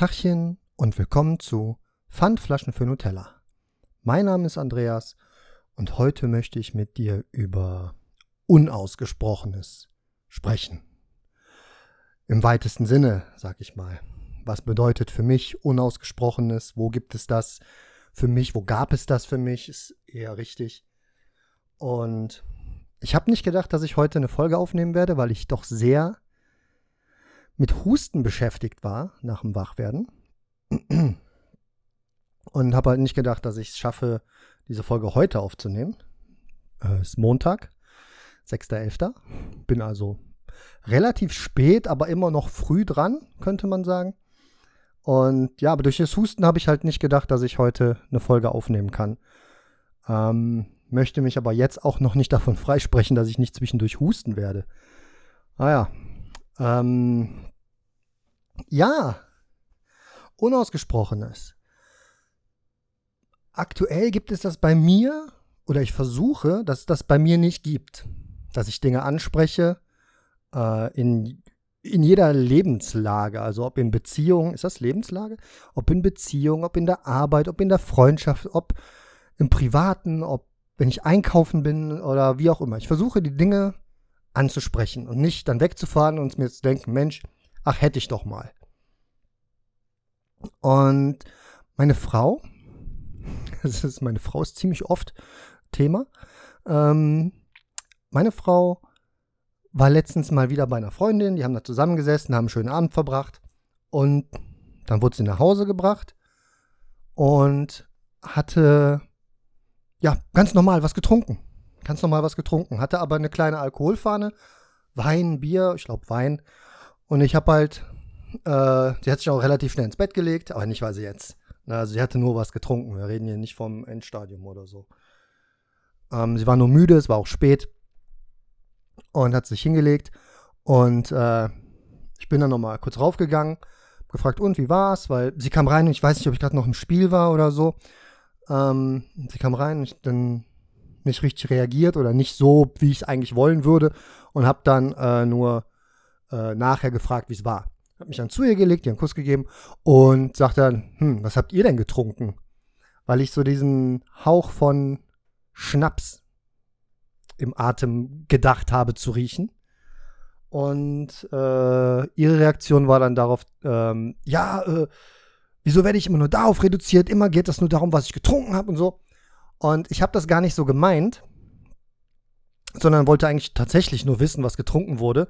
Tachchen und willkommen zu Pfandflaschen für Nutella. Mein Name ist Andreas und heute möchte ich mit dir über Unausgesprochenes sprechen. Im weitesten Sinne, sag ich mal. Was bedeutet für mich Unausgesprochenes? Wo gibt es das für mich? Wo gab es das für mich? Ist eher richtig. Und ich habe nicht gedacht, dass ich heute eine Folge aufnehmen werde, weil ich doch sehr mit Husten beschäftigt war nach dem Wachwerden. Und habe halt nicht gedacht, dass ich es schaffe, diese Folge heute aufzunehmen. Äh, ist Montag, 6.11. Bin also relativ spät, aber immer noch früh dran, könnte man sagen. Und ja, aber durch das Husten habe ich halt nicht gedacht, dass ich heute eine Folge aufnehmen kann. Ähm, möchte mich aber jetzt auch noch nicht davon freisprechen, dass ich nicht zwischendurch husten werde. Naja. Ah ähm, ja. Unausgesprochenes. Aktuell gibt es das bei mir, oder ich versuche, dass es das bei mir nicht gibt. Dass ich Dinge anspreche äh, in, in jeder Lebenslage. Also ob in Beziehung, ist das Lebenslage? Ob in Beziehung, ob in der Arbeit, ob in der Freundschaft, ob im Privaten, ob wenn ich einkaufen bin oder wie auch immer. Ich versuche die Dinge anzusprechen und nicht dann wegzufahren und mir zu denken, Mensch, ach hätte ich doch mal. Und meine Frau, das ist meine Frau ist ziemlich oft Thema. Ähm, meine Frau war letztens mal wieder bei einer Freundin, die haben da zusammengesessen, haben einen schönen Abend verbracht und dann wurde sie nach Hause gebracht und hatte ja ganz normal was getrunken. Ganz normal was getrunken, hatte aber eine kleine Alkoholfahne, Wein, Bier, ich glaube Wein. Und ich habe halt, äh, sie hat sich auch relativ schnell ins Bett gelegt, aber nicht, weil sie jetzt, na, also sie hatte nur was getrunken. Wir reden hier nicht vom Endstadium oder so. Ähm, sie war nur müde, es war auch spät und hat sich hingelegt. Und äh, ich bin dann nochmal kurz raufgegangen, gefragt, und wie war's? Weil sie kam rein und ich weiß nicht, ob ich gerade noch im Spiel war oder so. Ähm, sie kam rein und ich dann nicht richtig reagiert oder nicht so, wie ich es eigentlich wollen würde. Und habe dann äh, nur äh, nachher gefragt, wie es war. Hab mich dann zu ihr gelegt, ihr einen Kuss gegeben und sagte dann, hm, was habt ihr denn getrunken? Weil ich so diesen Hauch von Schnaps im Atem gedacht habe zu riechen. Und äh, ihre Reaktion war dann darauf, ähm, ja, äh, wieso werde ich immer nur darauf reduziert? Immer geht es nur darum, was ich getrunken habe und so. Und ich habe das gar nicht so gemeint, sondern wollte eigentlich tatsächlich nur wissen, was getrunken wurde.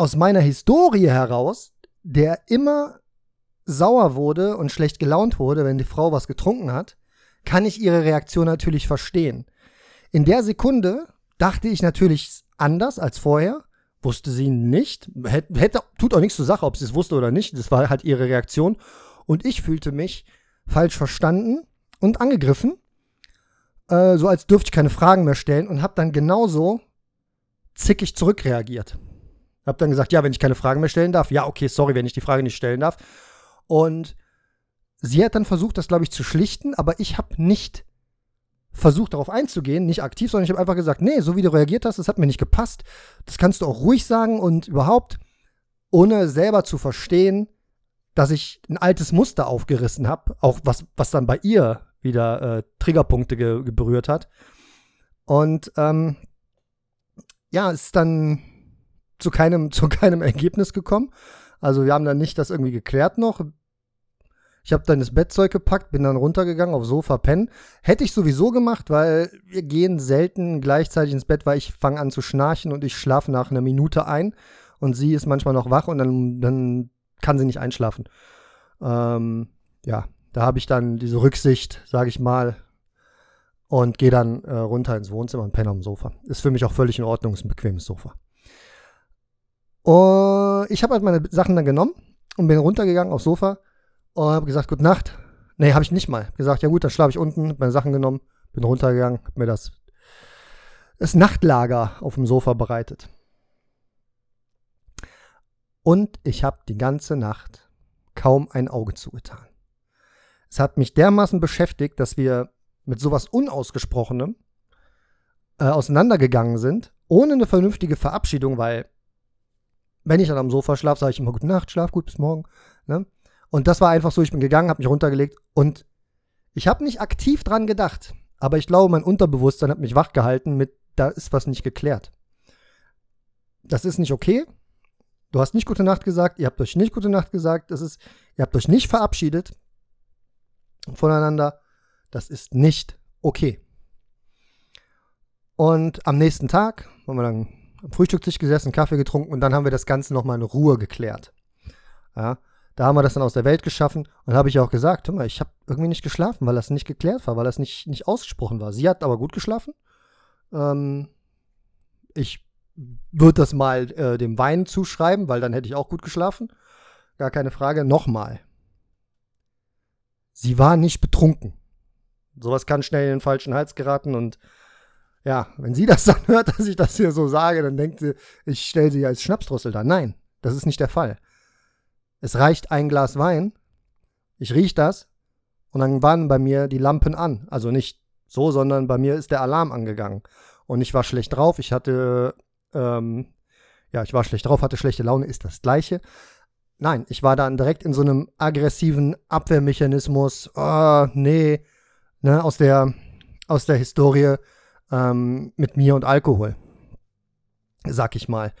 Aus meiner Historie heraus, der immer sauer wurde und schlecht gelaunt wurde, wenn die Frau was getrunken hat, kann ich ihre Reaktion natürlich verstehen. In der Sekunde dachte ich natürlich anders als vorher, wusste sie nicht, hätte, tut auch nichts zur Sache, ob sie es wusste oder nicht, das war halt ihre Reaktion und ich fühlte mich falsch verstanden und angegriffen, äh, so als dürfte ich keine Fragen mehr stellen und habe dann genauso zickig zurückreagiert. Hab dann gesagt, ja, wenn ich keine Fragen mehr stellen darf, ja, okay, sorry, wenn ich die Frage nicht stellen darf. Und sie hat dann versucht, das, glaube ich, zu schlichten, aber ich habe nicht versucht, darauf einzugehen, nicht aktiv, sondern ich habe einfach gesagt, nee, so wie du reagiert hast, das hat mir nicht gepasst. Das kannst du auch ruhig sagen und überhaupt, ohne selber zu verstehen, dass ich ein altes Muster aufgerissen habe, auch was, was dann bei ihr wieder äh, Triggerpunkte ge berührt hat. Und ähm, ja, es ist dann zu keinem, zu keinem Ergebnis gekommen. Also wir haben dann nicht das irgendwie geklärt noch. Ich habe dann das Bettzeug gepackt, bin dann runtergegangen aufs Sofa pennen. Hätte ich sowieso gemacht, weil wir gehen selten gleichzeitig ins Bett, weil ich fange an zu schnarchen und ich schlafe nach einer Minute ein und sie ist manchmal noch wach und dann, dann kann sie nicht einschlafen. Ähm, ja, da habe ich dann diese Rücksicht, sage ich mal, und gehe dann äh, runter ins Wohnzimmer und penne am Sofa. Ist für mich auch völlig in Ordnung, ist ein bequemes Sofa. Und ich habe halt meine Sachen dann genommen und bin runtergegangen aufs Sofa und habe gesagt, gute Nacht. Nee, habe ich nicht mal. Gesagt, ja gut, dann schlafe ich unten, meine Sachen genommen, bin runtergegangen, habe mir das, das Nachtlager auf dem Sofa bereitet. Und ich habe die ganze Nacht kaum ein Auge zugetan. Es hat mich dermaßen beschäftigt, dass wir mit sowas Unausgesprochenem äh, auseinandergegangen sind, ohne eine vernünftige Verabschiedung, weil wenn ich dann am Sofa schlafe, sage ich immer Gute Nacht, schlaf gut, bis morgen. Ne? Und das war einfach so, ich bin gegangen, habe mich runtergelegt und ich habe nicht aktiv dran gedacht. Aber ich glaube, mein Unterbewusstsein hat mich wachgehalten mit, da ist was nicht geklärt. Das ist nicht okay. Du hast nicht gute Nacht gesagt, ihr habt euch nicht gute Nacht gesagt, das ist, ihr habt euch nicht verabschiedet voneinander. Das ist nicht okay. Und am nächsten Tag haben wir dann am Frühstückstisch gesessen, Kaffee getrunken und dann haben wir das Ganze nochmal in Ruhe geklärt. Ja, da haben wir das dann aus der Welt geschaffen und habe ich auch gesagt, hör mal, ich habe irgendwie nicht geschlafen, weil das nicht geklärt war, weil das nicht, nicht ausgesprochen war. Sie hat aber gut geschlafen. Ähm, ich würde das mal äh, dem Wein zuschreiben, weil dann hätte ich auch gut geschlafen. Gar keine Frage. Nochmal. Sie war nicht betrunken. Sowas kann schnell in den falschen Hals geraten und ja, wenn sie das dann hört, dass ich das hier so sage, dann denkt sie, ich stelle sie als Schnapsdrossel da. Nein, das ist nicht der Fall. Es reicht ein Glas Wein, ich rieche das und dann waren bei mir die Lampen an. Also nicht so, sondern bei mir ist der Alarm angegangen. Und ich war schlecht drauf, ich hatte, ähm, ja, ich war schlecht drauf, hatte schlechte Laune, ist das Gleiche. Nein, ich war dann direkt in so einem aggressiven Abwehrmechanismus. Oh, nee, ne, aus der, aus der Historie ähm, mit mir und Alkohol, sag ich mal.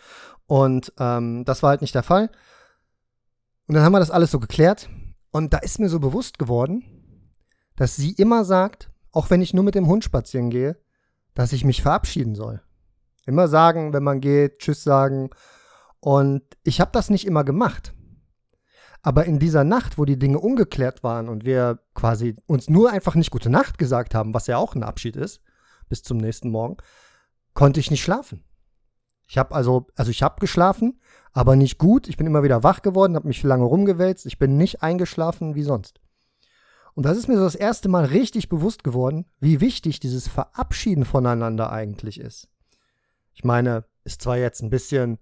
Und ähm, das war halt nicht der Fall. Und dann haben wir das alles so geklärt. Und da ist mir so bewusst geworden, dass sie immer sagt, auch wenn ich nur mit dem Hund spazieren gehe, dass ich mich verabschieden soll. Immer sagen, wenn man geht, Tschüss sagen. Und ich habe das nicht immer gemacht. Aber in dieser Nacht, wo die Dinge ungeklärt waren und wir quasi uns nur einfach nicht gute Nacht gesagt haben, was ja auch ein Abschied ist, bis zum nächsten Morgen, konnte ich nicht schlafen. Ich habe also, also ich habe geschlafen, aber nicht gut. Ich bin immer wieder wach geworden, habe mich lange rumgewälzt. Ich bin nicht eingeschlafen wie sonst. Und das ist mir so das erste Mal richtig bewusst geworden, wie wichtig dieses Verabschieden voneinander eigentlich ist. Ich meine, ist zwar jetzt ein bisschen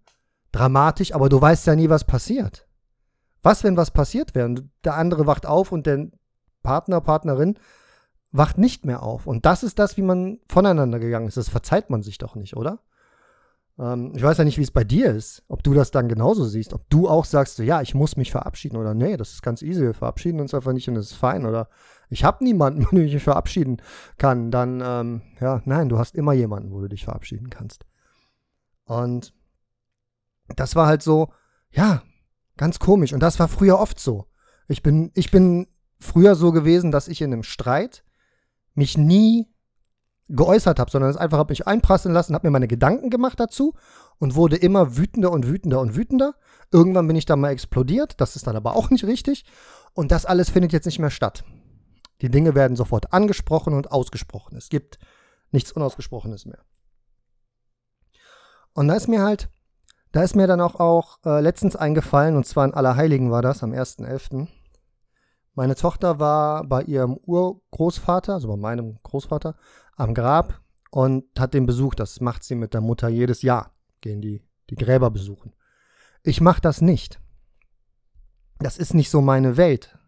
dramatisch, aber du weißt ja nie, was passiert. Was, wenn was passiert wäre? Der andere wacht auf und der Partner, Partnerin wacht nicht mehr auf. Und das ist das, wie man voneinander gegangen ist. Das verzeiht man sich doch nicht, oder? Ähm, ich weiß ja nicht, wie es bei dir ist, ob du das dann genauso siehst, ob du auch sagst, ja, ich muss mich verabschieden oder nee, das ist ganz easy, wir verabschieden uns einfach nicht und das ist fein oder ich habe niemanden, mit dem ich mich verabschieden kann, dann, ähm, ja, nein, du hast immer jemanden, wo du dich verabschieden kannst. Und das war halt so, ja, ganz komisch und das war früher oft so. Ich bin, ich bin früher so gewesen, dass ich in einem Streit mich nie geäußert habe, sondern es einfach habe mich einprasseln lassen, habe mir meine Gedanken gemacht dazu und wurde immer wütender und wütender und wütender. Irgendwann bin ich dann mal explodiert, das ist dann aber auch nicht richtig und das alles findet jetzt nicht mehr statt. Die Dinge werden sofort angesprochen und ausgesprochen. Es gibt nichts Unausgesprochenes mehr. Und da ist mir halt, da ist mir dann auch, auch äh, letztens eingefallen, und zwar in Allerheiligen war das, am 1.11., meine Tochter war bei ihrem Urgroßvater, also bei meinem Großvater, am Grab und hat den besucht. Das macht sie mit der Mutter jedes Jahr, gehen die die Gräber besuchen. Ich mache das nicht. Das ist nicht so meine Welt.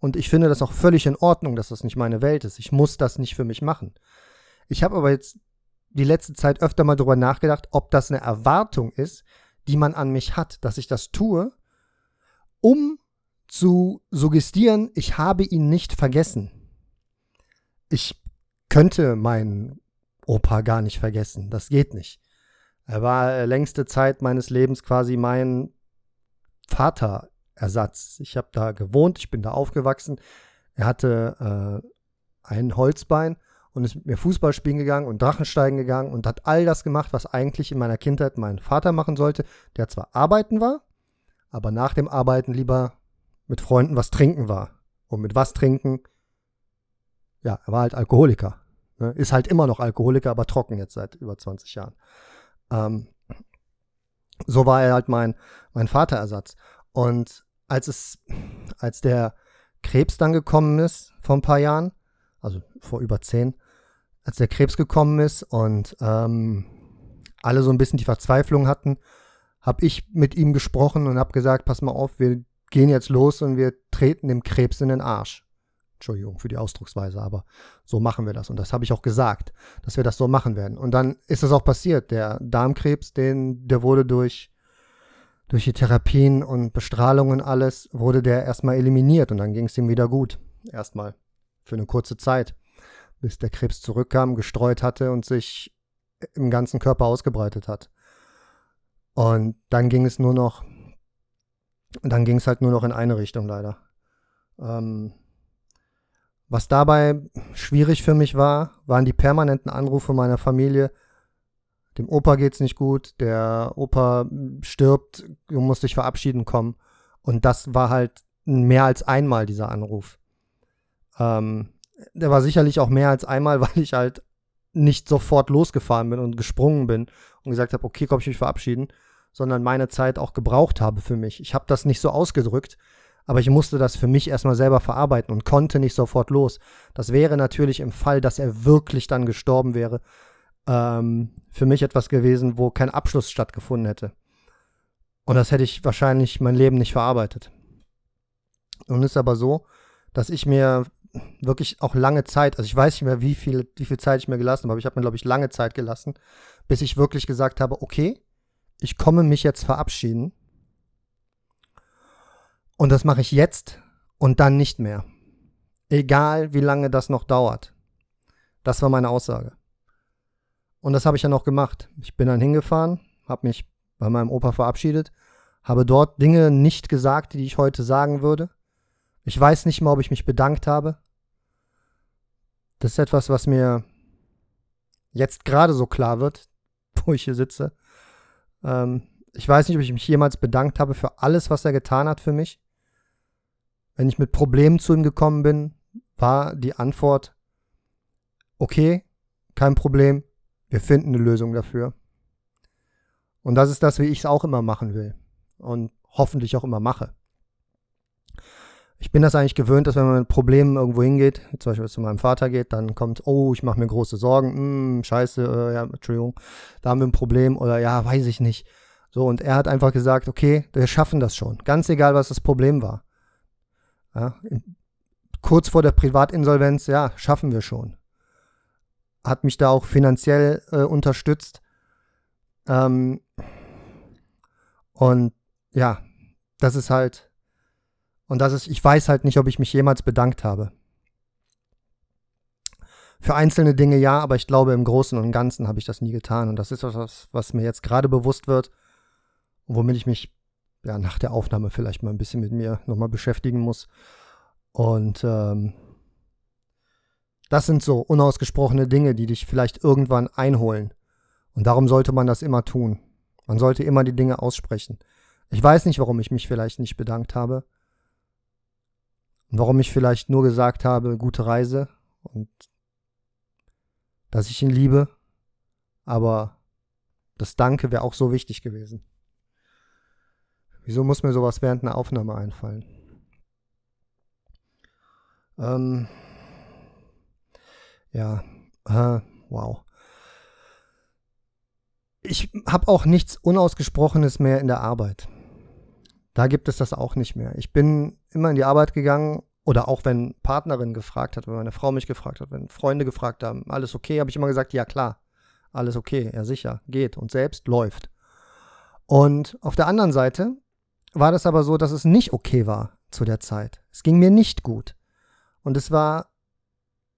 Und ich finde das auch völlig in Ordnung, dass das nicht meine Welt ist. Ich muss das nicht für mich machen. Ich habe aber jetzt die letzte Zeit öfter mal darüber nachgedacht, ob das eine Erwartung ist, die man an mich hat, dass ich das tue, um zu suggestieren, ich habe ihn nicht vergessen. Ich könnte meinen Opa gar nicht vergessen. Das geht nicht. Er war äh, längste Zeit meines Lebens quasi mein Vaterersatz. Ich habe da gewohnt, ich bin da aufgewachsen. Er hatte äh, ein Holzbein und ist mit mir Fußball spielen gegangen und Drachensteigen gegangen und hat all das gemacht, was eigentlich in meiner Kindheit mein Vater machen sollte, der zwar arbeiten war, aber nach dem Arbeiten lieber mit Freunden was trinken war. Und mit was trinken? Ja, er war halt Alkoholiker. Ne? Ist halt immer noch Alkoholiker, aber trocken jetzt seit über 20 Jahren. Ähm, so war er halt mein, mein Vaterersatz. Und als es, als der Krebs dann gekommen ist, vor ein paar Jahren, also vor über zehn, als der Krebs gekommen ist und ähm, alle so ein bisschen die Verzweiflung hatten, habe ich mit ihm gesprochen und habe gesagt, pass mal auf, wir gehen jetzt los und wir treten dem Krebs in den Arsch. Entschuldigung für die Ausdrucksweise, aber so machen wir das. Und das habe ich auch gesagt, dass wir das so machen werden. Und dann ist das auch passiert. Der Darmkrebs, den, der wurde durch, durch die Therapien und Bestrahlungen alles wurde der erstmal eliminiert und dann ging es ihm wieder gut. Erstmal. Für eine kurze Zeit. Bis der Krebs zurückkam, gestreut hatte und sich im ganzen Körper ausgebreitet hat. Und dann ging es nur noch, dann ging es halt nur noch in eine Richtung leider. Ähm, was dabei schwierig für mich war, waren die permanenten Anrufe meiner Familie. Dem Opa geht's nicht gut, der Opa stirbt, du musst dich verabschieden kommen. Und das war halt mehr als einmal dieser Anruf. Ähm, der war sicherlich auch mehr als einmal, weil ich halt nicht sofort losgefahren bin und gesprungen bin und gesagt habe, okay, komm ich mich verabschieden, sondern meine Zeit auch gebraucht habe für mich. Ich habe das nicht so ausgedrückt, aber ich musste das für mich erstmal selber verarbeiten und konnte nicht sofort los. Das wäre natürlich im Fall, dass er wirklich dann gestorben wäre, ähm, für mich etwas gewesen, wo kein Abschluss stattgefunden hätte. Und das hätte ich wahrscheinlich mein Leben nicht verarbeitet. Nun ist aber so, dass ich mir wirklich auch lange Zeit, also ich weiß nicht mehr, wie viel, wie viel Zeit ich mir gelassen habe, aber ich habe mir, glaube ich, lange Zeit gelassen, bis ich wirklich gesagt habe, okay, ich komme mich jetzt verabschieden. Und das mache ich jetzt und dann nicht mehr. Egal, wie lange das noch dauert. Das war meine Aussage. Und das habe ich dann auch gemacht. Ich bin dann hingefahren, habe mich bei meinem Opa verabschiedet, habe dort Dinge nicht gesagt, die ich heute sagen würde. Ich weiß nicht mal, ob ich mich bedankt habe. Das ist etwas, was mir jetzt gerade so klar wird, wo ich hier sitze. Ähm, ich weiß nicht, ob ich mich jemals bedankt habe für alles, was er getan hat für mich. Wenn ich mit Problemen zu ihm gekommen bin, war die Antwort, okay, kein Problem, wir finden eine Lösung dafür. Und das ist das, wie ich es auch immer machen will. Und hoffentlich auch immer mache ich bin das eigentlich gewöhnt, dass wenn man mit Problemen irgendwo hingeht, zum Beispiel zu meinem Vater geht, dann kommt, oh, ich mache mir große Sorgen, hm, scheiße, äh, ja, Entschuldigung, da haben wir ein Problem oder ja, weiß ich nicht. So, und er hat einfach gesagt, okay, wir schaffen das schon. Ganz egal, was das Problem war. Ja, kurz vor der Privatinsolvenz, ja, schaffen wir schon. Hat mich da auch finanziell äh, unterstützt. Ähm, und ja, das ist halt und das ist, ich weiß halt nicht, ob ich mich jemals bedankt habe. Für einzelne Dinge ja, aber ich glaube, im Großen und Ganzen habe ich das nie getan. Und das ist etwas, was mir jetzt gerade bewusst wird und womit ich mich ja, nach der Aufnahme vielleicht mal ein bisschen mit mir nochmal beschäftigen muss. Und ähm, das sind so unausgesprochene Dinge, die dich vielleicht irgendwann einholen. Und darum sollte man das immer tun. Man sollte immer die Dinge aussprechen. Ich weiß nicht, warum ich mich vielleicht nicht bedankt habe. Warum ich vielleicht nur gesagt habe, gute Reise und dass ich ihn liebe, aber das Danke wäre auch so wichtig gewesen. Wieso muss mir sowas während einer Aufnahme einfallen? Ähm, ja, äh, wow. Ich habe auch nichts Unausgesprochenes mehr in der Arbeit. Da gibt es das auch nicht mehr. Ich bin immer in die Arbeit gegangen oder auch wenn Partnerin gefragt hat, wenn meine Frau mich gefragt hat, wenn Freunde gefragt haben, alles okay, habe ich immer gesagt, ja klar, alles okay, ja sicher, geht und selbst läuft. Und auf der anderen Seite war das aber so, dass es nicht okay war zu der Zeit. Es ging mir nicht gut. Und es war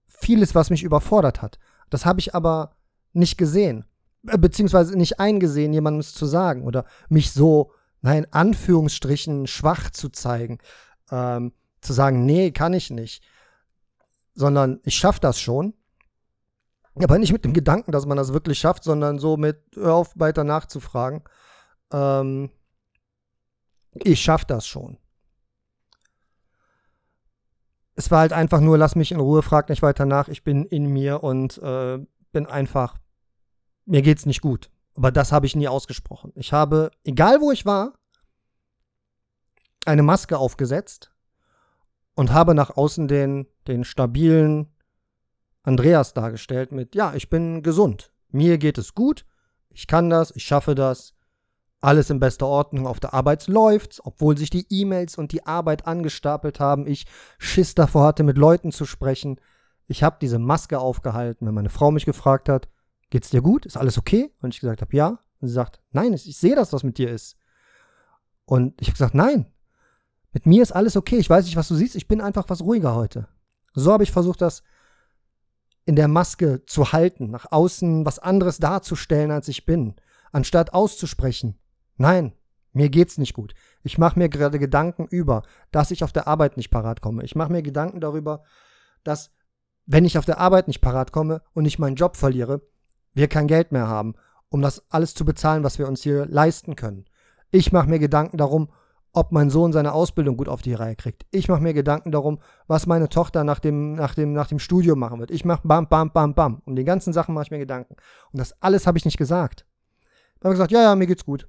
vieles, was mich überfordert hat. Das habe ich aber nicht gesehen, äh, beziehungsweise nicht eingesehen, jemandem es zu sagen oder mich so nein, in Anführungsstrichen schwach zu zeigen, ähm, zu sagen, nee, kann ich nicht, sondern ich schaffe das schon. Aber nicht mit dem Gedanken, dass man das wirklich schafft, sondern so mit, hör auf, weiter nachzufragen. Ähm, ich schaffe das schon. Es war halt einfach nur, lass mich in Ruhe, frag nicht weiter nach, ich bin in mir und äh, bin einfach, mir geht's nicht gut. Aber das habe ich nie ausgesprochen. Ich habe, egal wo ich war, eine Maske aufgesetzt und habe nach außen den, den stabilen Andreas dargestellt mit, ja, ich bin gesund. Mir geht es gut. Ich kann das. Ich schaffe das. Alles in bester Ordnung. Auf der Arbeit läuft's, obwohl sich die E-Mails und die Arbeit angestapelt haben. Ich Schiss davor hatte, mit Leuten zu sprechen. Ich habe diese Maske aufgehalten, wenn meine Frau mich gefragt hat, geht's dir gut? Ist alles okay? Und ich gesagt habe, ja. Und sie sagt, nein, ich sehe, das mit dir ist. Und ich habe gesagt, nein, mit mir ist alles okay. Ich weiß nicht, was du siehst. Ich bin einfach was ruhiger heute. So habe ich versucht, das in der Maske zu halten, nach außen was anderes darzustellen, als ich bin, anstatt auszusprechen. Nein, mir geht's nicht gut. Ich mache mir gerade Gedanken über, dass ich auf der Arbeit nicht parat komme. Ich mache mir Gedanken darüber, dass wenn ich auf der Arbeit nicht parat komme und ich meinen Job verliere, wir kein Geld mehr haben, um das alles zu bezahlen, was wir uns hier leisten können. Ich mache mir Gedanken darum, ob mein Sohn seine Ausbildung gut auf die Reihe kriegt. Ich mache mir Gedanken darum, was meine Tochter nach dem, nach dem, nach dem Studium machen wird. Ich mache bam, bam, bam, bam. Um die ganzen Sachen mache ich mir Gedanken. Und das alles habe ich nicht gesagt. Ich habe gesagt, ja, ja, mir geht's gut.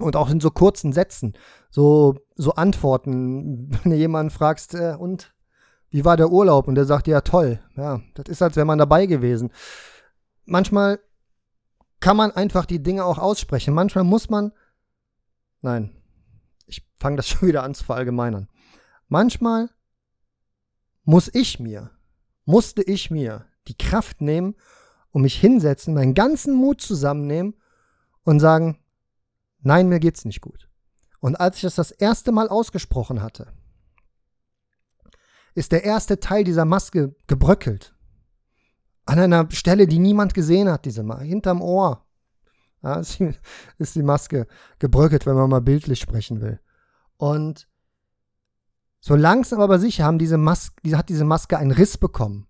Und auch in so kurzen Sätzen, so, so Antworten, wenn du jemanden fragst, äh, und wie war der Urlaub? Und der sagt, ja, toll. Ja, das ist, als wäre man dabei gewesen. Manchmal kann man einfach die Dinge auch aussprechen. Manchmal muss man, nein, ich fange das schon wieder an zu verallgemeinern. Manchmal muss ich mir, musste ich mir die Kraft nehmen und mich hinsetzen, meinen ganzen Mut zusammennehmen und sagen, nein, mir geht's nicht gut. Und als ich das das erste Mal ausgesprochen hatte, ist der erste Teil dieser Maske gebröckelt. An einer Stelle, die niemand gesehen hat, diese Mal, hinterm Ohr. Ja, ist die Maske gebröckelt, wenn man mal bildlich sprechen will. Und so langsam aber sicher haben diese Maske, hat diese Maske einen Riss bekommen.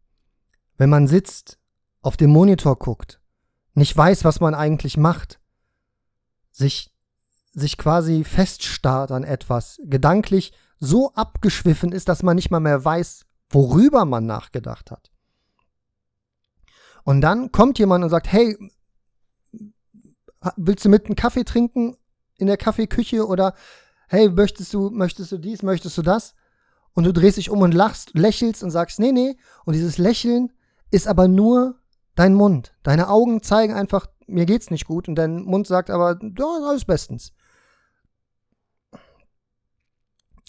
Wenn man sitzt, auf dem Monitor guckt, nicht weiß, was man eigentlich macht, sich, sich quasi feststarrt an etwas, gedanklich so abgeschwiffen ist, dass man nicht mal mehr weiß, worüber man nachgedacht hat. Und dann kommt jemand und sagt, hey, willst du mit einem Kaffee trinken in der Kaffeeküche oder hey, möchtest du, möchtest du dies, möchtest du das? Und du drehst dich um und lachst, lächelst und sagst, nee, nee. Und dieses Lächeln ist aber nur dein Mund. Deine Augen zeigen einfach, mir geht's nicht gut. Und dein Mund sagt aber, ja, alles bestens.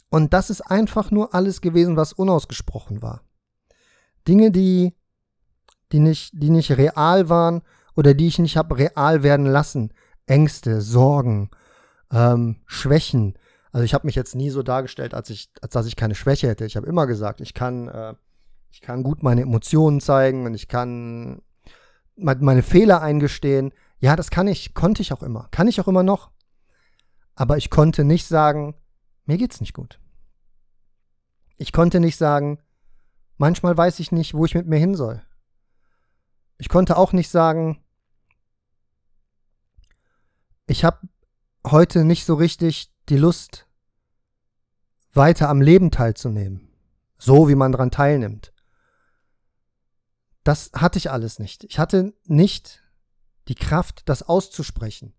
Und das ist einfach nur alles gewesen, was unausgesprochen war. Dinge, die, die nicht, die nicht real waren oder die ich nicht habe real werden lassen. Ängste, Sorgen, ähm, Schwächen, also ich habe mich jetzt nie so dargestellt, als ich, als dass ich keine Schwäche hätte. Ich habe immer gesagt, ich kann, äh, ich kann gut meine Emotionen zeigen und ich kann meine Fehler eingestehen. Ja, das kann ich, konnte ich auch immer, kann ich auch immer noch. Aber ich konnte nicht sagen, mir geht's nicht gut. Ich konnte nicht sagen, manchmal weiß ich nicht, wo ich mit mir hin soll. Ich konnte auch nicht sagen, ich habe heute nicht so richtig die Lust, weiter am Leben teilzunehmen, so wie man daran teilnimmt. Das hatte ich alles nicht. Ich hatte nicht die Kraft, das auszusprechen.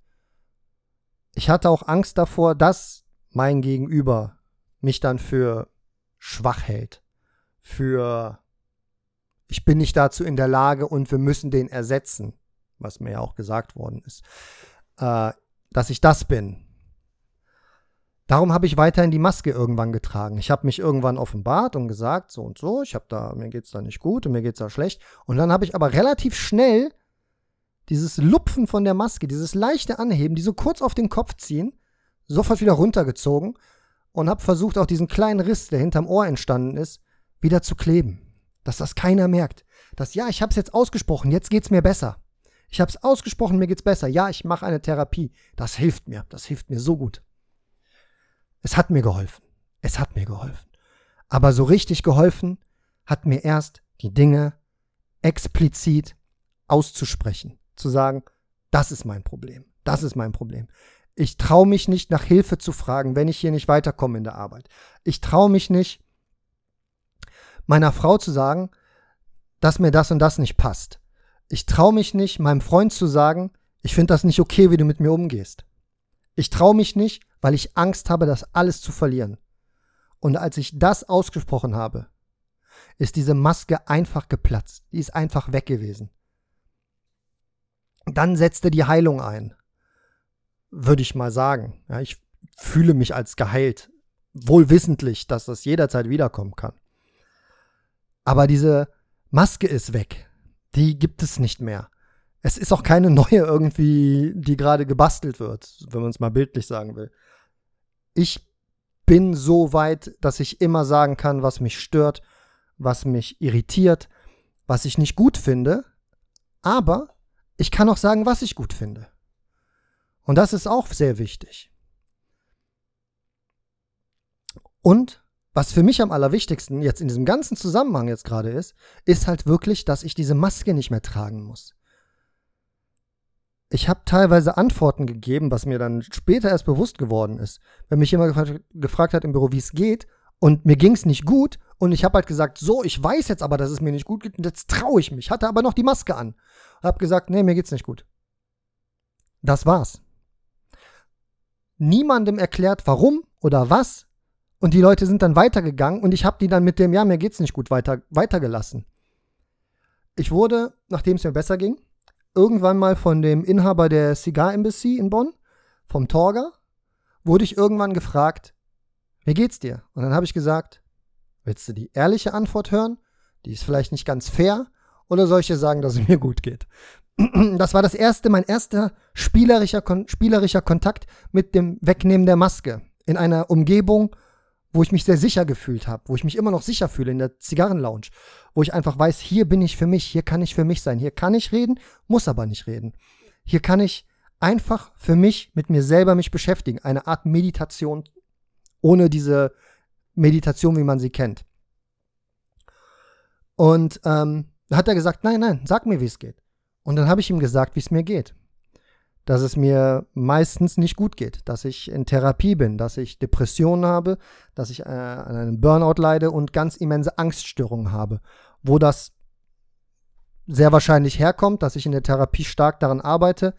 Ich hatte auch Angst davor, dass mein Gegenüber mich dann für schwach hält, für ich bin nicht dazu in der Lage und wir müssen den ersetzen, was mir ja auch gesagt worden ist, äh, dass ich das bin, Darum habe ich weiterhin die Maske irgendwann getragen. Ich habe mich irgendwann offenbart und gesagt, so und so, ich habe da, mir geht's da nicht gut und mir geht's da schlecht. Und dann habe ich aber relativ schnell dieses Lupfen von der Maske, dieses leichte Anheben, die so kurz auf den Kopf ziehen, sofort wieder runtergezogen und habe versucht, auch diesen kleinen Riss, der hinterm Ohr entstanden ist, wieder zu kleben. Dass das keiner merkt. Dass, ja, ich habe es jetzt ausgesprochen, jetzt geht's mir besser. Ich habe es ausgesprochen, mir geht's besser. Ja, ich mache eine Therapie. Das hilft mir. Das hilft mir so gut. Es hat mir geholfen. Es hat mir geholfen. Aber so richtig geholfen hat mir erst die Dinge explizit auszusprechen. Zu sagen, das ist mein Problem. Das ist mein Problem. Ich traue mich nicht, nach Hilfe zu fragen, wenn ich hier nicht weiterkomme in der Arbeit. Ich traue mich nicht, meiner Frau zu sagen, dass mir das und das nicht passt. Ich traue mich nicht, meinem Freund zu sagen, ich finde das nicht okay, wie du mit mir umgehst. Ich traue mich nicht, weil ich Angst habe, das alles zu verlieren. Und als ich das ausgesprochen habe, ist diese Maske einfach geplatzt. Die ist einfach weg gewesen. Dann setzte die Heilung ein. Würde ich mal sagen. Ja, ich fühle mich als geheilt. Wohl wissentlich, dass das jederzeit wiederkommen kann. Aber diese Maske ist weg. Die gibt es nicht mehr. Es ist auch keine neue irgendwie, die gerade gebastelt wird, wenn man es mal bildlich sagen will. Ich bin so weit, dass ich immer sagen kann, was mich stört, was mich irritiert, was ich nicht gut finde, aber ich kann auch sagen, was ich gut finde. Und das ist auch sehr wichtig. Und was für mich am allerwichtigsten jetzt in diesem ganzen Zusammenhang jetzt gerade ist, ist halt wirklich, dass ich diese Maske nicht mehr tragen muss. Ich habe teilweise Antworten gegeben, was mir dann später erst bewusst geworden ist. Wenn mich jemand gefragt, hat im Büro, wie es geht, und mir ging es nicht gut, und ich habe halt gesagt, so, ich weiß jetzt aber, dass es mir nicht gut geht, und jetzt traue ich mich, hatte aber noch die Maske an. Habe gesagt, nee, mir geht's nicht gut. Das war's. Niemandem erklärt, warum oder was, und die Leute sind dann weitergegangen und ich habe die dann mit dem, ja, mir geht's nicht gut, weiter, weitergelassen. Ich wurde, nachdem es mir besser ging, irgendwann mal von dem Inhaber der Cigar Embassy in Bonn, vom Torger, wurde ich irgendwann gefragt, wie geht's dir? Und dann habe ich gesagt, willst du die ehrliche Antwort hören? Die ist vielleicht nicht ganz fair. Oder soll ich dir sagen, dass es mir gut geht? Das war das erste, mein erster spielerischer, spielerischer Kontakt mit dem Wegnehmen der Maske. In einer Umgebung, wo ich mich sehr sicher gefühlt habe, wo ich mich immer noch sicher fühle in der Zigarrenlounge, wo ich einfach weiß, hier bin ich für mich, hier kann ich für mich sein, hier kann ich reden, muss aber nicht reden. Hier kann ich einfach für mich mit mir selber mich beschäftigen, eine Art Meditation ohne diese Meditation, wie man sie kennt. Und ähm, da hat er gesagt, nein, nein, sag mir, wie es geht. Und dann habe ich ihm gesagt, wie es mir geht dass es mir meistens nicht gut geht, dass ich in Therapie bin, dass ich Depressionen habe, dass ich äh, an einem Burnout leide und ganz immense Angststörungen habe, wo das sehr wahrscheinlich herkommt, dass ich in der Therapie stark daran arbeite.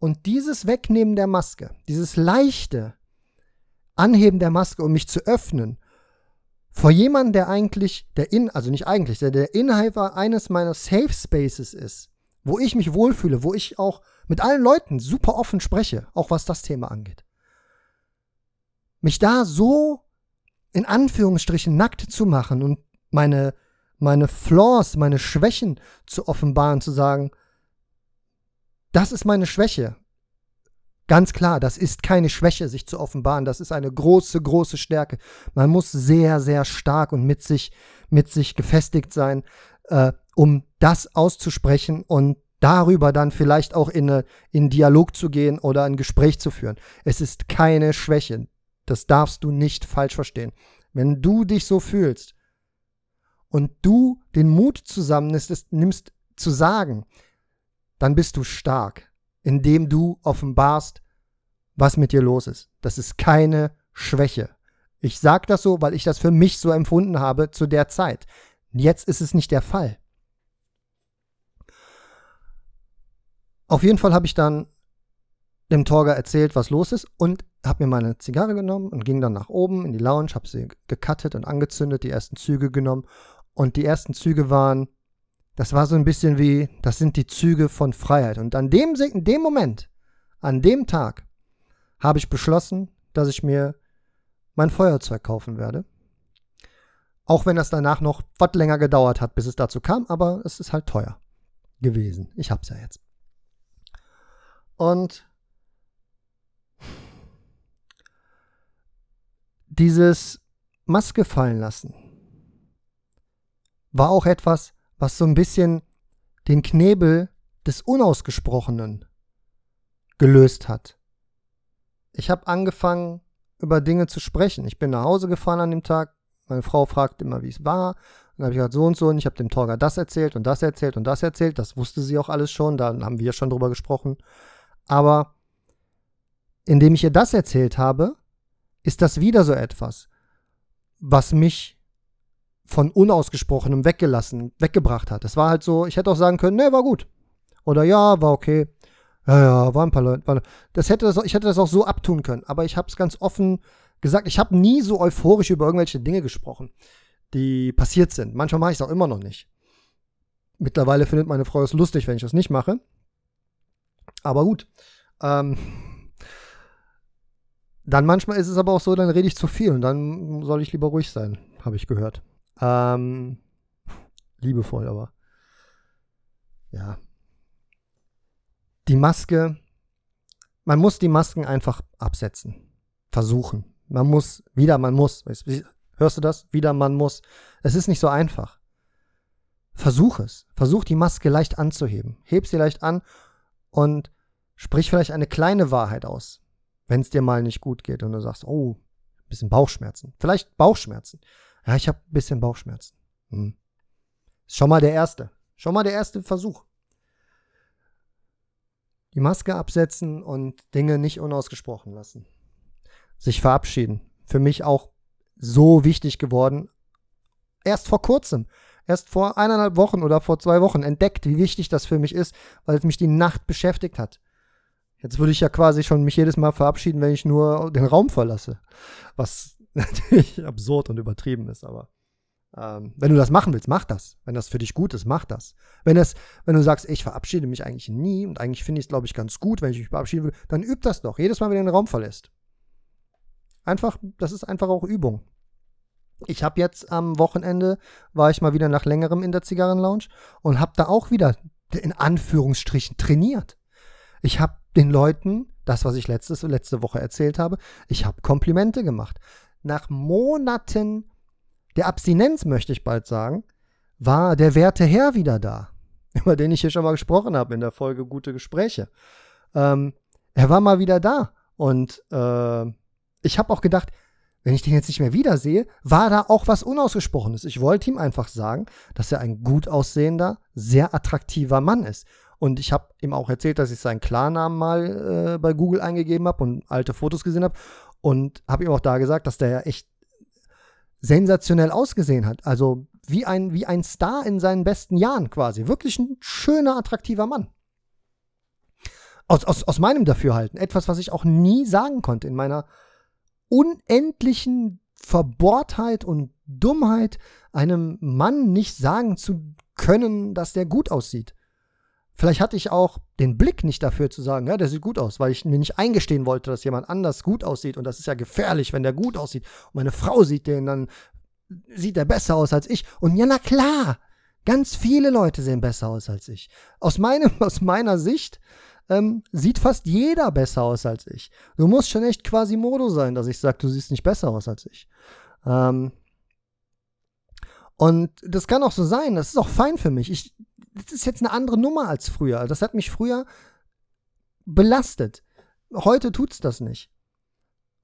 Und dieses Wegnehmen der Maske, dieses leichte Anheben der Maske, um mich zu öffnen, vor jemandem, der eigentlich, der in, also nicht eigentlich, der der Inhaber eines meiner Safe Spaces ist, wo ich mich wohlfühle, wo ich auch mit allen Leuten super offen spreche, auch was das Thema angeht. Mich da so in Anführungsstrichen nackt zu machen und meine, meine Flaws, meine Schwächen zu offenbaren, zu sagen, das ist meine Schwäche. Ganz klar, das ist keine Schwäche, sich zu offenbaren. Das ist eine große, große Stärke. Man muss sehr, sehr stark und mit sich, mit sich gefestigt sein, äh, um das auszusprechen und darüber dann vielleicht auch in, eine, in Dialog zu gehen oder ein Gespräch zu führen. Es ist keine Schwäche. Das darfst du nicht falsch verstehen. Wenn du dich so fühlst und du den Mut zusammennimmst, nimmst zu sagen, dann bist du stark, indem du offenbarst, was mit dir los ist. Das ist keine Schwäche. Ich sage das so, weil ich das für mich so empfunden habe zu der Zeit. Jetzt ist es nicht der Fall. Auf jeden Fall habe ich dann dem Torger erzählt, was los ist und habe mir meine Zigarre genommen und ging dann nach oben in die Lounge, habe sie gecuttet und angezündet, die ersten Züge genommen und die ersten Züge waren, das war so ein bisschen wie, das sind die Züge von Freiheit. Und an dem, in dem Moment, an dem Tag, habe ich beschlossen, dass ich mir mein Feuerzeug kaufen werde. Auch wenn das danach noch was länger gedauert hat, bis es dazu kam, aber es ist halt teuer gewesen. Ich hab's ja jetzt. Und dieses Maske fallen lassen war auch etwas, was so ein bisschen den Knebel des Unausgesprochenen gelöst hat. Ich habe angefangen, über Dinge zu sprechen. Ich bin nach Hause gefahren an dem Tag. Meine Frau fragt immer, wie es war. Dann habe ich gesagt, so und so. Und ich habe dem Torger das erzählt und das erzählt und das erzählt. Das wusste sie auch alles schon. Da haben wir schon drüber gesprochen. Aber indem ich ihr das erzählt habe, ist das wieder so etwas, was mich von unausgesprochenem weggelassen, weggebracht hat. Es war halt so, ich hätte auch sagen können, ne, war gut. Oder ja, war okay. Ja, ja, waren ein paar Leute. Das hätte das, ich hätte das auch so abtun können. Aber ich habe es ganz offen gesagt. Ich habe nie so euphorisch über irgendwelche Dinge gesprochen, die passiert sind. Manchmal mache ich es auch immer noch nicht. Mittlerweile findet meine Frau es lustig, wenn ich das nicht mache. Aber gut. Ähm, dann manchmal ist es aber auch so, dann rede ich zu viel und dann soll ich lieber ruhig sein, habe ich gehört. Ähm, liebevoll, aber ja. die Maske, man muss die Masken einfach absetzen. Versuchen. Man muss, wieder, man muss. Hörst du das? Wieder, man muss. Es ist nicht so einfach. Versuch es. Versuch die Maske leicht anzuheben. Heb sie leicht an und sprich vielleicht eine kleine Wahrheit aus, wenn es dir mal nicht gut geht und du sagst, oh, ein bisschen Bauchschmerzen. Vielleicht Bauchschmerzen. Ja, ich habe ein bisschen Bauchschmerzen. Hm. Schon mal der erste. Schon mal der erste Versuch. Die Maske absetzen und Dinge nicht unausgesprochen lassen. Sich verabschieden. Für mich auch so wichtig geworden. Erst vor kurzem erst vor eineinhalb Wochen oder vor zwei Wochen entdeckt, wie wichtig das für mich ist, weil es mich die Nacht beschäftigt hat. Jetzt würde ich ja quasi schon mich jedes Mal verabschieden, wenn ich nur den Raum verlasse. Was natürlich absurd und übertrieben ist, aber ähm, wenn du das machen willst, mach das. Wenn das für dich gut ist, mach das. Wenn, es, wenn du sagst, ich verabschiede mich eigentlich nie und eigentlich finde ich es, glaube ich, ganz gut, wenn ich mich verabschieden will, dann üb das doch. Jedes Mal, wenn du den Raum verlässt. Einfach, das ist einfach auch Übung. Ich habe jetzt am Wochenende, war ich mal wieder nach längerem in der Zigarrenlounge und habe da auch wieder in Anführungsstrichen trainiert. Ich habe den Leuten, das was ich letztes, letzte Woche erzählt habe, ich habe Komplimente gemacht. Nach Monaten der Abstinenz, möchte ich bald sagen, war der werte Herr wieder da, über den ich hier schon mal gesprochen habe in der Folge Gute Gespräche. Ähm, er war mal wieder da und äh, ich habe auch gedacht, wenn ich den jetzt nicht mehr wiedersehe, war da auch was Unausgesprochenes. Ich wollte ihm einfach sagen, dass er ein gut aussehender, sehr attraktiver Mann ist. Und ich habe ihm auch erzählt, dass ich seinen Klarnamen mal äh, bei Google eingegeben habe und alte Fotos gesehen habe. Und habe ihm auch da gesagt, dass der ja echt sensationell ausgesehen hat. Also wie ein, wie ein Star in seinen besten Jahren quasi. Wirklich ein schöner, attraktiver Mann. Aus, aus, aus meinem Dafürhalten. Etwas, was ich auch nie sagen konnte in meiner unendlichen Verbohrtheit und Dummheit, einem Mann nicht sagen zu können, dass der gut aussieht. Vielleicht hatte ich auch den Blick nicht dafür zu sagen, ja, der sieht gut aus, weil ich mir nicht eingestehen wollte, dass jemand anders gut aussieht. Und das ist ja gefährlich, wenn der gut aussieht. Und meine Frau sieht den, dann sieht er besser aus als ich. Und ja, na klar, ganz viele Leute sehen besser aus als ich. Aus, meinem, aus meiner Sicht ähm, sieht fast jeder besser aus als ich. Du musst schon echt quasi Modo sein, dass ich sage, du siehst nicht besser aus als ich. Ähm, und das kann auch so sein, das ist auch fein für mich. Ich, das ist jetzt eine andere Nummer als früher. Das hat mich früher belastet. Heute tut's das nicht.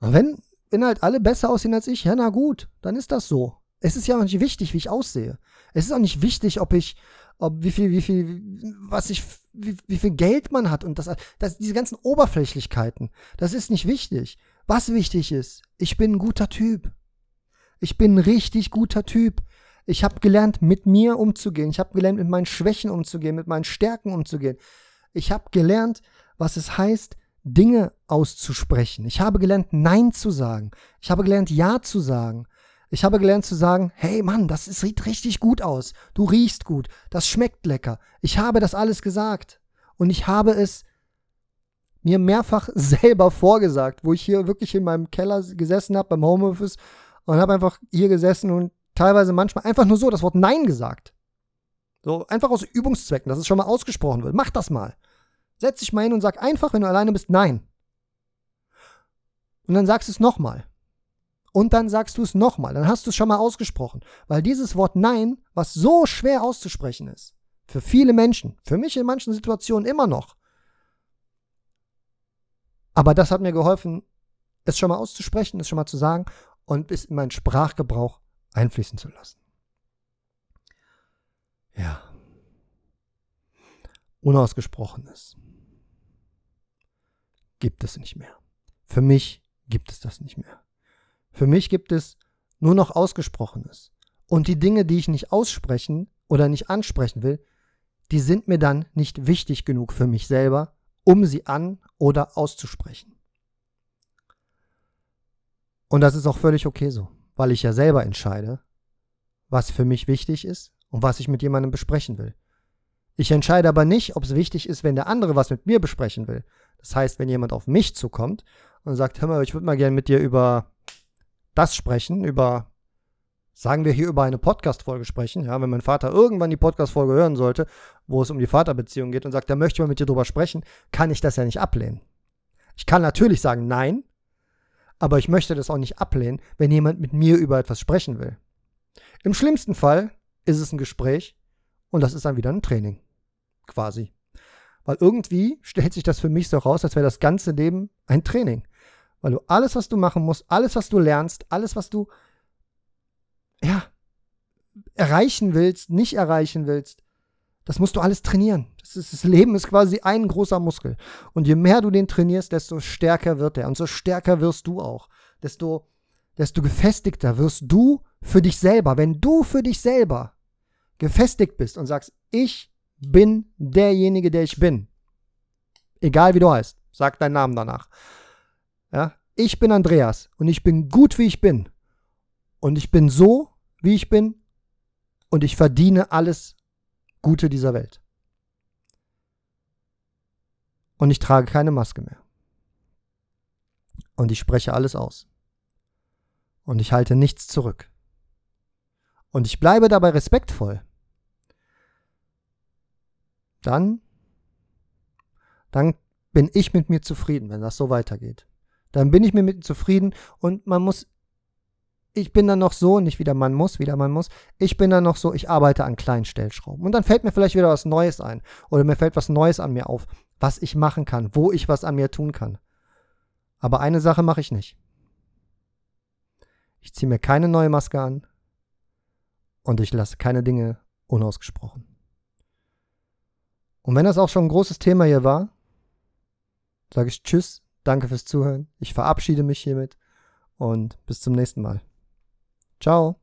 Und wenn, wenn halt alle besser aussehen als ich, ja, na gut, dann ist das so. Es ist ja auch nicht wichtig, wie ich aussehe. Es ist auch nicht wichtig, ob ich, ob wie viel, wie viel, was ich, wie, wie viel Geld man hat und das, das, diese ganzen Oberflächlichkeiten, das ist nicht wichtig. Was wichtig ist, ich bin ein guter Typ. Ich bin ein richtig guter Typ. Ich habe gelernt, mit mir umzugehen. Ich habe gelernt, mit meinen Schwächen umzugehen, mit meinen Stärken umzugehen. Ich habe gelernt, was es heißt, Dinge auszusprechen. Ich habe gelernt, Nein zu sagen. Ich habe gelernt, Ja zu sagen. Ich habe gelernt zu sagen, hey Mann, das sieht richtig gut aus. Du riechst gut. Das schmeckt lecker. Ich habe das alles gesagt. Und ich habe es mir mehrfach selber vorgesagt, wo ich hier wirklich in meinem Keller gesessen habe beim Homeoffice und habe einfach hier gesessen und teilweise manchmal einfach nur so das Wort Nein gesagt. So einfach aus Übungszwecken, dass es schon mal ausgesprochen wird. Mach das mal. Setz dich mal hin und sag einfach, wenn du alleine bist, Nein. Und dann sagst du es nochmal. Und dann sagst du es nochmal, dann hast du es schon mal ausgesprochen. Weil dieses Wort Nein, was so schwer auszusprechen ist, für viele Menschen, für mich in manchen Situationen immer noch. Aber das hat mir geholfen, es schon mal auszusprechen, es schon mal zu sagen und bis in meinen Sprachgebrauch einfließen zu lassen. Ja. Unausgesprochenes gibt es nicht mehr. Für mich gibt es das nicht mehr. Für mich gibt es nur noch Ausgesprochenes. Und die Dinge, die ich nicht aussprechen oder nicht ansprechen will, die sind mir dann nicht wichtig genug für mich selber, um sie an oder auszusprechen. Und das ist auch völlig okay so, weil ich ja selber entscheide, was für mich wichtig ist und was ich mit jemandem besprechen will. Ich entscheide aber nicht, ob es wichtig ist, wenn der andere was mit mir besprechen will. Das heißt, wenn jemand auf mich zukommt und sagt, hör mal, ich würde mal gerne mit dir über das sprechen, über sagen wir hier über eine Podcast-Folge sprechen, ja, wenn mein Vater irgendwann die Podcast-Folge hören sollte, wo es um die Vaterbeziehung geht und sagt, er möchte mal mit dir drüber sprechen, kann ich das ja nicht ablehnen. Ich kann natürlich sagen nein, aber ich möchte das auch nicht ablehnen, wenn jemand mit mir über etwas sprechen will. Im schlimmsten Fall ist es ein Gespräch und das ist dann wieder ein Training. Quasi. Weil irgendwie stellt sich das für mich so raus, als wäre das ganze Leben ein Training. Weil du alles, was du machen musst, alles, was du lernst, alles, was du ja, erreichen willst, nicht erreichen willst, das musst du alles trainieren. Das, ist, das Leben ist quasi ein großer Muskel. Und je mehr du den trainierst, desto stärker wird er. Und so stärker wirst du auch. Desto, desto gefestigter wirst du für dich selber. Wenn du für dich selber gefestigt bist und sagst, ich bin derjenige, der ich bin. Egal wie du heißt, sag deinen Namen danach. Ja, ich bin Andreas und ich bin gut, wie ich bin. Und ich bin so, wie ich bin. Und ich verdiene alles Gute dieser Welt. Und ich trage keine Maske mehr. Und ich spreche alles aus. Und ich halte nichts zurück. Und ich bleibe dabei respektvoll. Dann, dann bin ich mit mir zufrieden, wenn das so weitergeht. Dann bin ich mir mit zufrieden und man muss ich bin dann noch so, nicht wieder man muss, wieder man muss, ich bin dann noch so, ich arbeite an kleinen Stellschrauben. Und dann fällt mir vielleicht wieder was Neues ein. Oder mir fällt was Neues an mir auf, was ich machen kann, wo ich was an mir tun kann. Aber eine Sache mache ich nicht. Ich ziehe mir keine neue Maske an und ich lasse keine Dinge unausgesprochen. Und wenn das auch schon ein großes Thema hier war, sage ich Tschüss, danke fürs Zuhören. Ich verabschiede mich hiermit und bis zum nächsten Mal. Ciao.